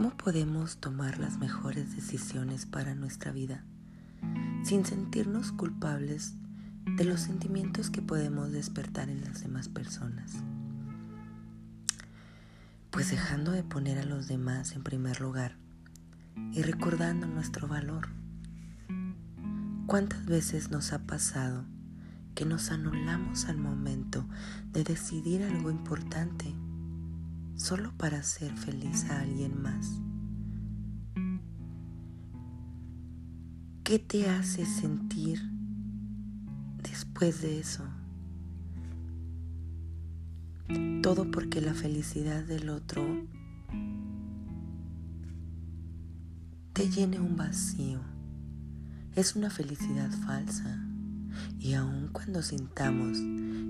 ¿Cómo podemos tomar las mejores decisiones para nuestra vida sin sentirnos culpables de los sentimientos que podemos despertar en las demás personas? Pues dejando de poner a los demás en primer lugar y recordando nuestro valor. ¿Cuántas veces nos ha pasado que nos anulamos al momento de decidir algo importante solo para hacer feliz a alguien más? ¿Qué te hace sentir después de eso? Todo porque la felicidad del otro te llene un vacío. Es una felicidad falsa. Y aun cuando sintamos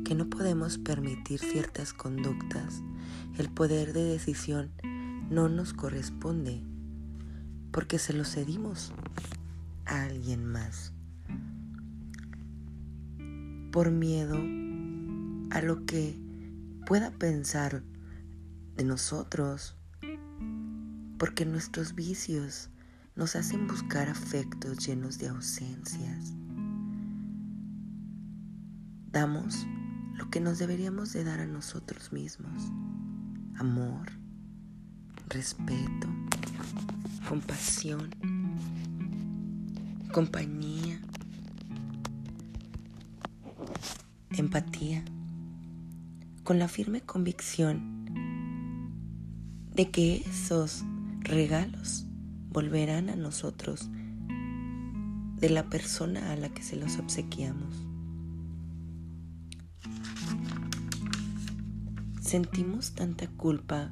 que no podemos permitir ciertas conductas, el poder de decisión no nos corresponde porque se lo cedimos a alguien más. Por miedo a lo que pueda pensar de nosotros, porque nuestros vicios nos hacen buscar afectos llenos de ausencias. Damos lo que nos deberíamos de dar a nosotros mismos. Amor, respeto, compasión, compañía, empatía con la firme convicción de que esos regalos volverán a nosotros de la persona a la que se los obsequiamos. Sentimos tanta culpa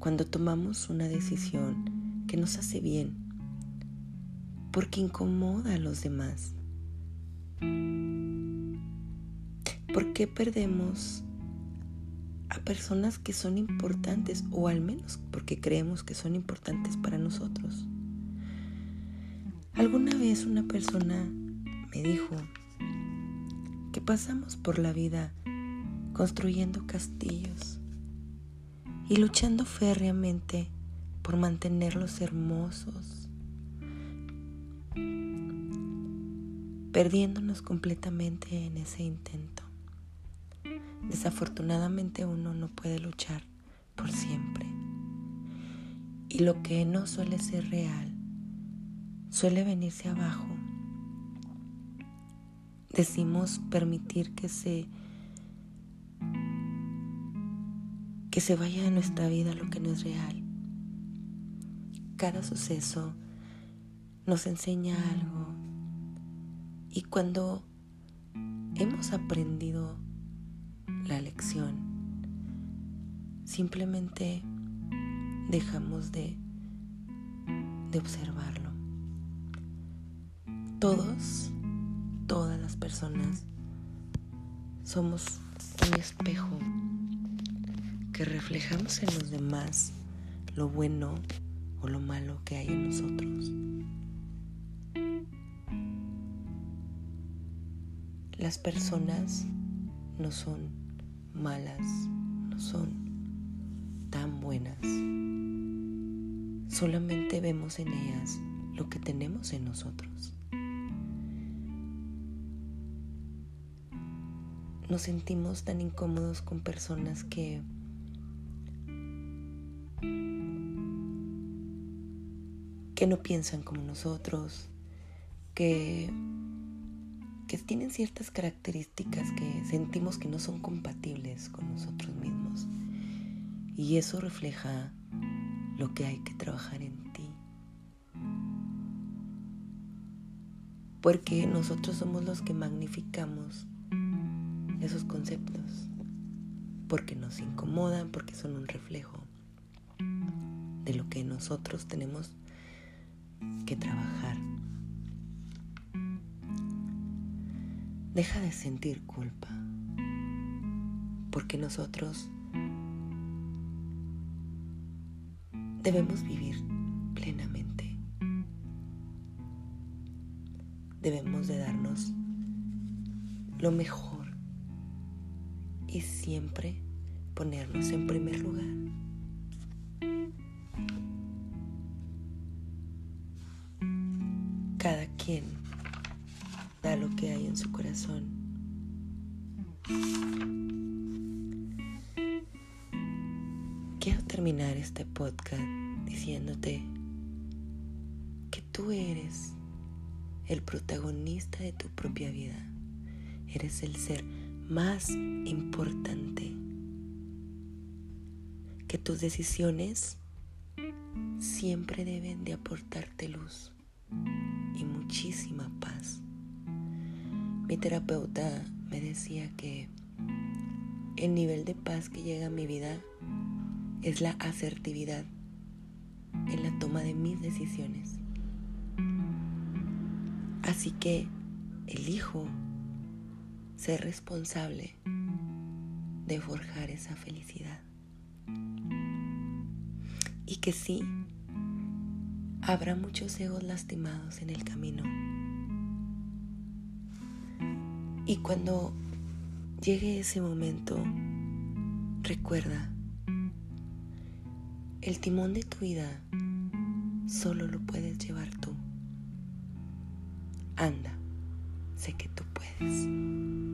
cuando tomamos una decisión que nos hace bien, porque incomoda a los demás. ¿Por qué perdemos a personas que son importantes o al menos porque creemos que son importantes para nosotros. Alguna vez una persona me dijo que pasamos por la vida construyendo castillos y luchando férreamente por mantenerlos hermosos, perdiéndonos completamente en ese intento. Desafortunadamente uno no puede luchar por siempre. Y lo que no suele ser real suele venirse abajo. Decimos permitir que se que se vaya de nuestra vida lo que no es real. Cada suceso nos enseña algo y cuando hemos aprendido la lección. Simplemente dejamos de, de observarlo. Todos, todas las personas somos un espejo que reflejamos en los demás lo bueno o lo malo que hay en nosotros. Las personas no son malas no son tan buenas. Solamente vemos en ellas lo que tenemos en nosotros. Nos sentimos tan incómodos con personas que que no piensan como nosotros, que que tienen ciertas características que sentimos que no son compatibles con nosotros mismos. Y eso refleja lo que hay que trabajar en ti. Porque nosotros somos los que magnificamos esos conceptos. Porque nos incomodan, porque son un reflejo de lo que nosotros tenemos que trabajar. Deja de sentir culpa, porque nosotros debemos vivir plenamente. Debemos de darnos lo mejor y siempre ponernos en primer lugar. Cada quien da lo que hay en su corazón. Quiero terminar este podcast diciéndote que tú eres el protagonista de tu propia vida. Eres el ser más importante. Que tus decisiones siempre deben de aportarte luz y muchísima paz. Mi terapeuta me decía que el nivel de paz que llega a mi vida es la asertividad en la toma de mis decisiones. Así que elijo ser responsable de forjar esa felicidad. Y que sí, habrá muchos egos lastimados en el camino. Y cuando llegue ese momento, recuerda, el timón de tu vida solo lo puedes llevar tú. Anda, sé que tú puedes.